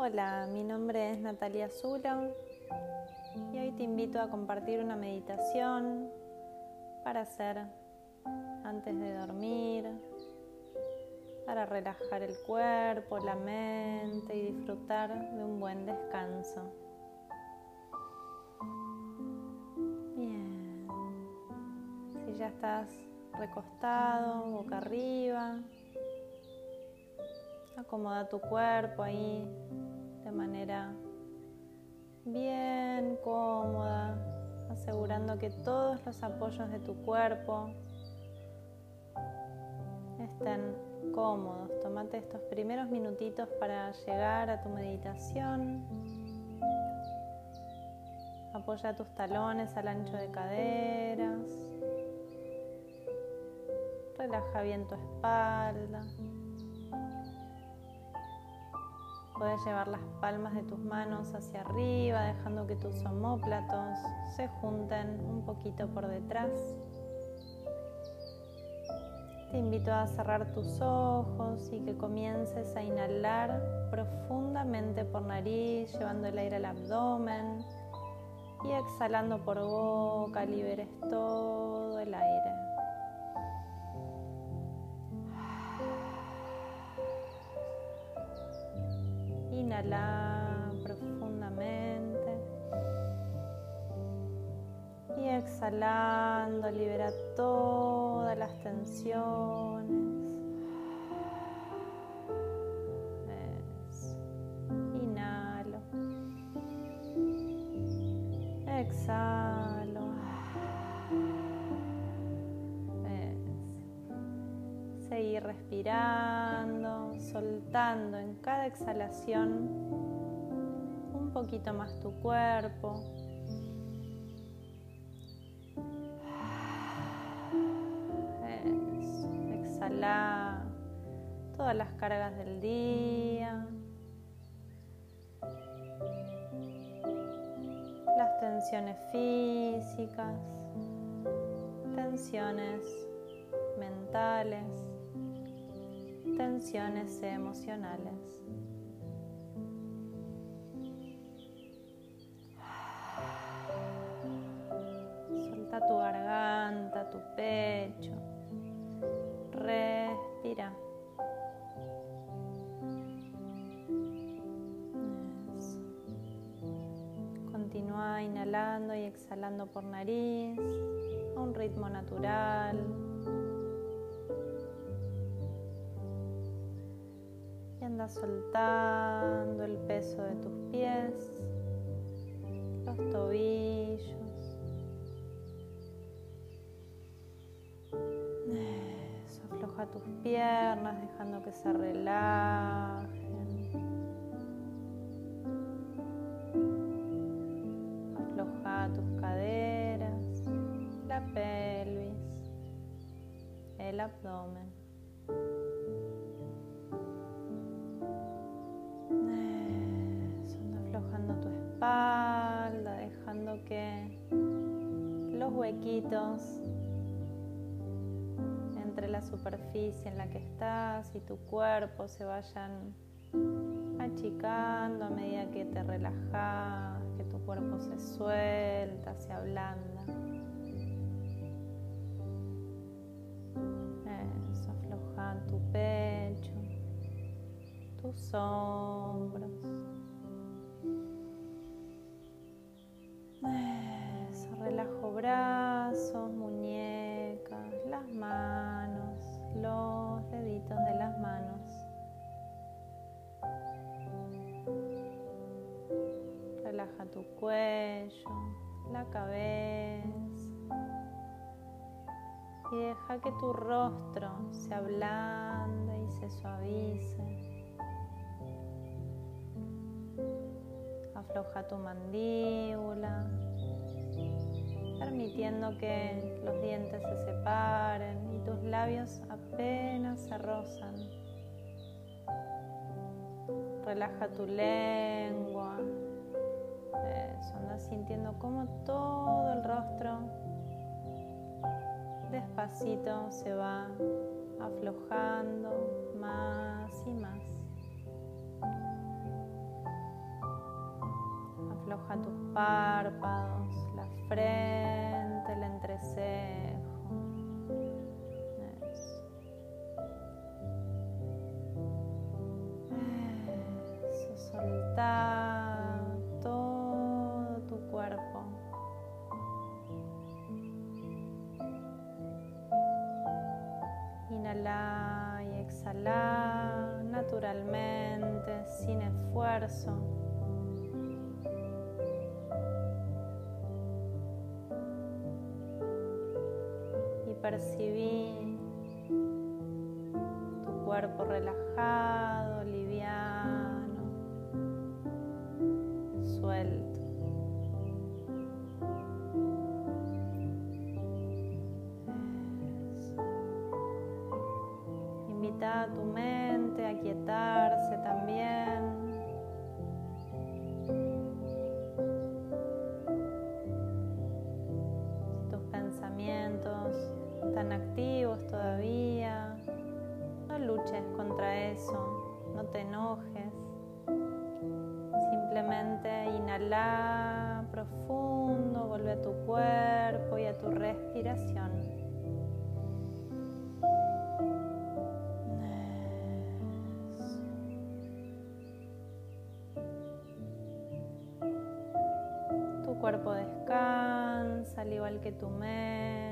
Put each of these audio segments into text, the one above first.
Hola, mi nombre es Natalia Zulo y hoy te invito a compartir una meditación para hacer antes de dormir, para relajar el cuerpo, la mente y disfrutar de un buen descanso. Bien, si ya estás recostado, boca arriba, acomoda tu cuerpo ahí de manera bien cómoda, asegurando que todos los apoyos de tu cuerpo estén cómodos. Tómate estos primeros minutitos para llegar a tu meditación. Apoya tus talones al ancho de caderas. Relaja bien tu espalda. Puedes llevar las palmas de tus manos hacia arriba, dejando que tus omóplatos se junten un poquito por detrás. Te invito a cerrar tus ojos y que comiences a inhalar profundamente por nariz, llevando el aire al abdomen y exhalando por boca, liberes todo el aire. Inhala profundamente. Y exhalando, libera todas las tensiones. Inhalo. Exhalo. Seguir respirando, soltando en cada exhalación un poquito más tu cuerpo. Exhala todas las cargas del día. Las tensiones físicas, tensiones mentales tensiones emocionales. Suelta tu garganta, tu pecho. Respira. Continúa inhalando y exhalando por nariz a un ritmo natural. Anda soltando el peso de tus pies, los tobillos. Eso, afloja tus piernas dejando que se relajen. Afloja tus caderas, la pelvis, el abdomen. Que los huequitos entre la superficie en la que estás y tu cuerpo se vayan achicando a medida que te relajas, que tu cuerpo se suelta, se ablanda. Eso, afloja tu pecho, tus hombros. Eso, relajo brazos, muñecas, las manos, los deditos de las manos. Relaja tu cuello, la cabeza y deja que tu rostro se ablande y se suavice. Afloja tu mandíbula, permitiendo que los dientes se separen y tus labios apenas se rozan. Relaja tu lengua. Eso, andas sintiendo como todo el rostro despacito se va aflojando más y más. Afloja tus párpados, la frente, el entrecejo. Eso. Solta todo tu cuerpo. Inhala y exhala naturalmente, sin esfuerzo. Percibí tu cuerpo relajado, liviano, suelto. Invita a tu mente a quietarse también. Están activos todavía. No luches contra eso, no te enojes. Simplemente inhala profundo, vuelve a tu cuerpo y a tu respiración. Tu cuerpo descansa al igual que tu mente.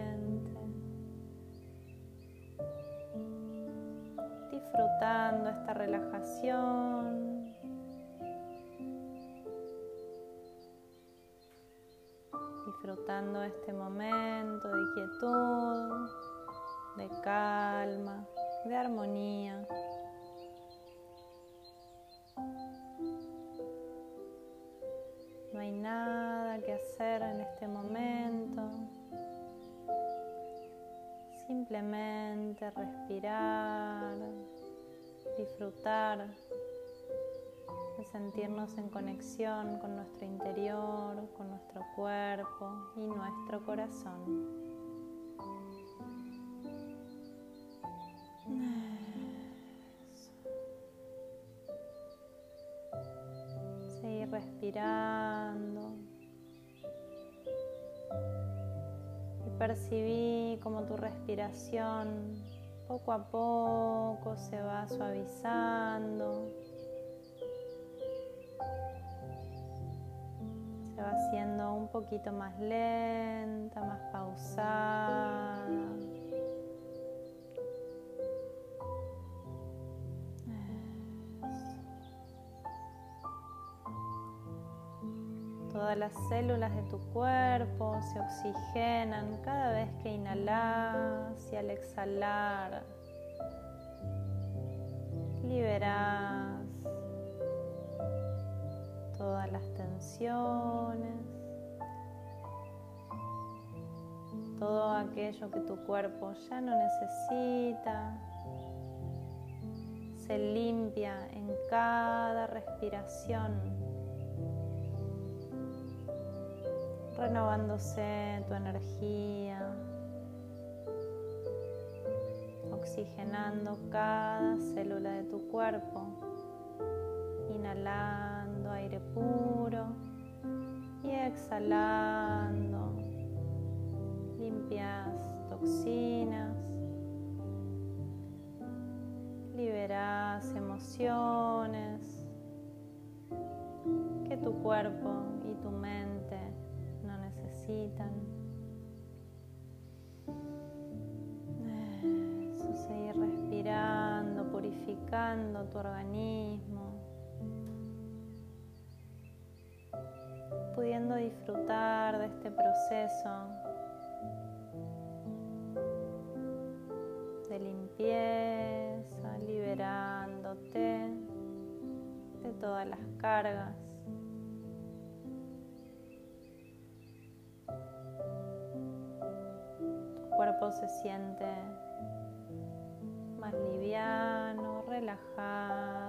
Esta relajación. Disfrutando este momento de quietud, de calma, de armonía. No hay nada que hacer en este momento. Simplemente respirar, disfrutar de sentirnos en conexión con nuestro interior, con nuestro cuerpo y nuestro corazón. Seguir respirando. Y percibí como tu respiración poco a poco se va suavizando, se va haciendo un poquito más lenta, más pausada. Todas las células de tu cuerpo se oxigenan cada vez que inhalas y al exhalar liberas todas las tensiones, todo aquello que tu cuerpo ya no necesita, se limpia en cada respiración. Renovándose tu energía, oxigenando cada célula de tu cuerpo, inhalando aire puro y exhalando. Limpias toxinas, liberas emociones que tu cuerpo y tu mente necesitan. Seguir respirando, purificando tu organismo, pudiendo disfrutar de este proceso de limpieza, liberándote de todas las cargas se siente más liviano, relajado,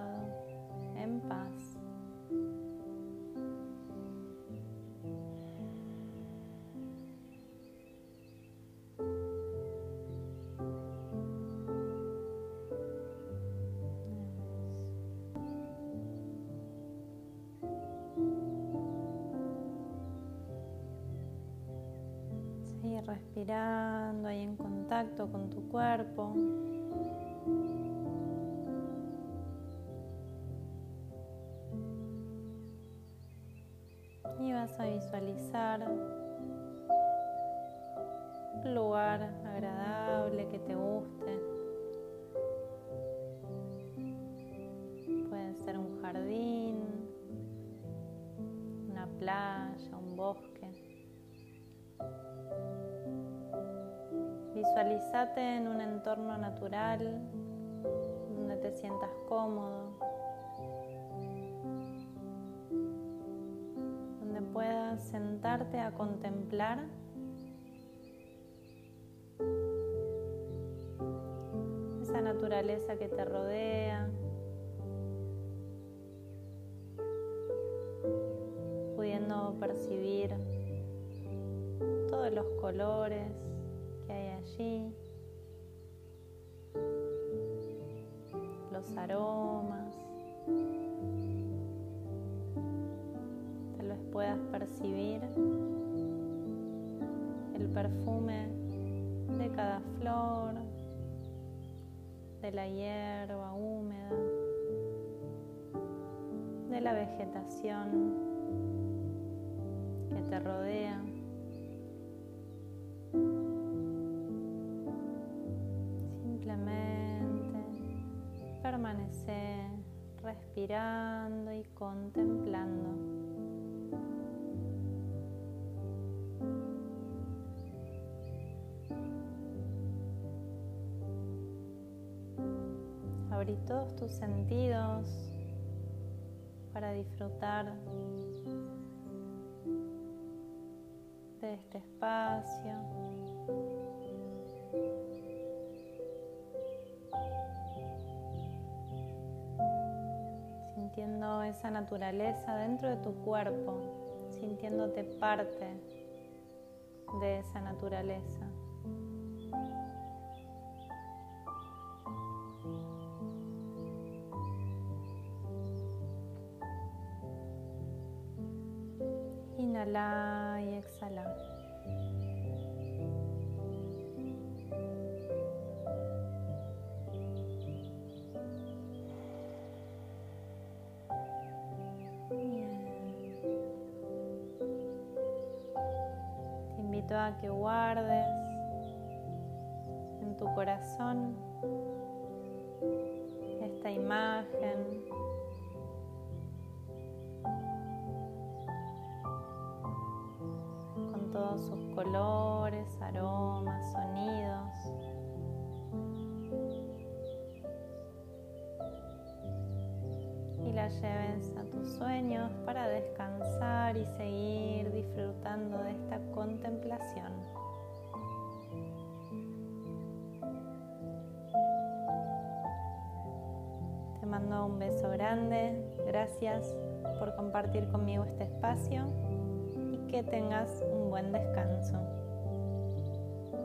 respirando ahí en contacto con tu cuerpo. Y vas a visualizar un lugar agradable que te guste. Puede ser un jardín, una playa, un bosque. Visualízate en un entorno natural donde te sientas cómodo, donde puedas sentarte a contemplar esa naturaleza que te rodea, pudiendo percibir todos los colores allí, los aromas. Tal vez puedas percibir el perfume de cada flor, de la hierba húmeda, de la vegetación que te rodea. Simplemente permanece respirando y contemplando. Abrí todos tus sentidos para disfrutar de este espacio. Esa naturaleza dentro de tu cuerpo, sintiéndote parte de esa naturaleza. Inhala y exhala. Que guardes en tu corazón esta imagen con todos sus colores, aromas, sonidos. Lleves a tus sueños para descansar y seguir disfrutando de esta contemplación. Te mando un beso grande, gracias por compartir conmigo este espacio y que tengas un buen descanso.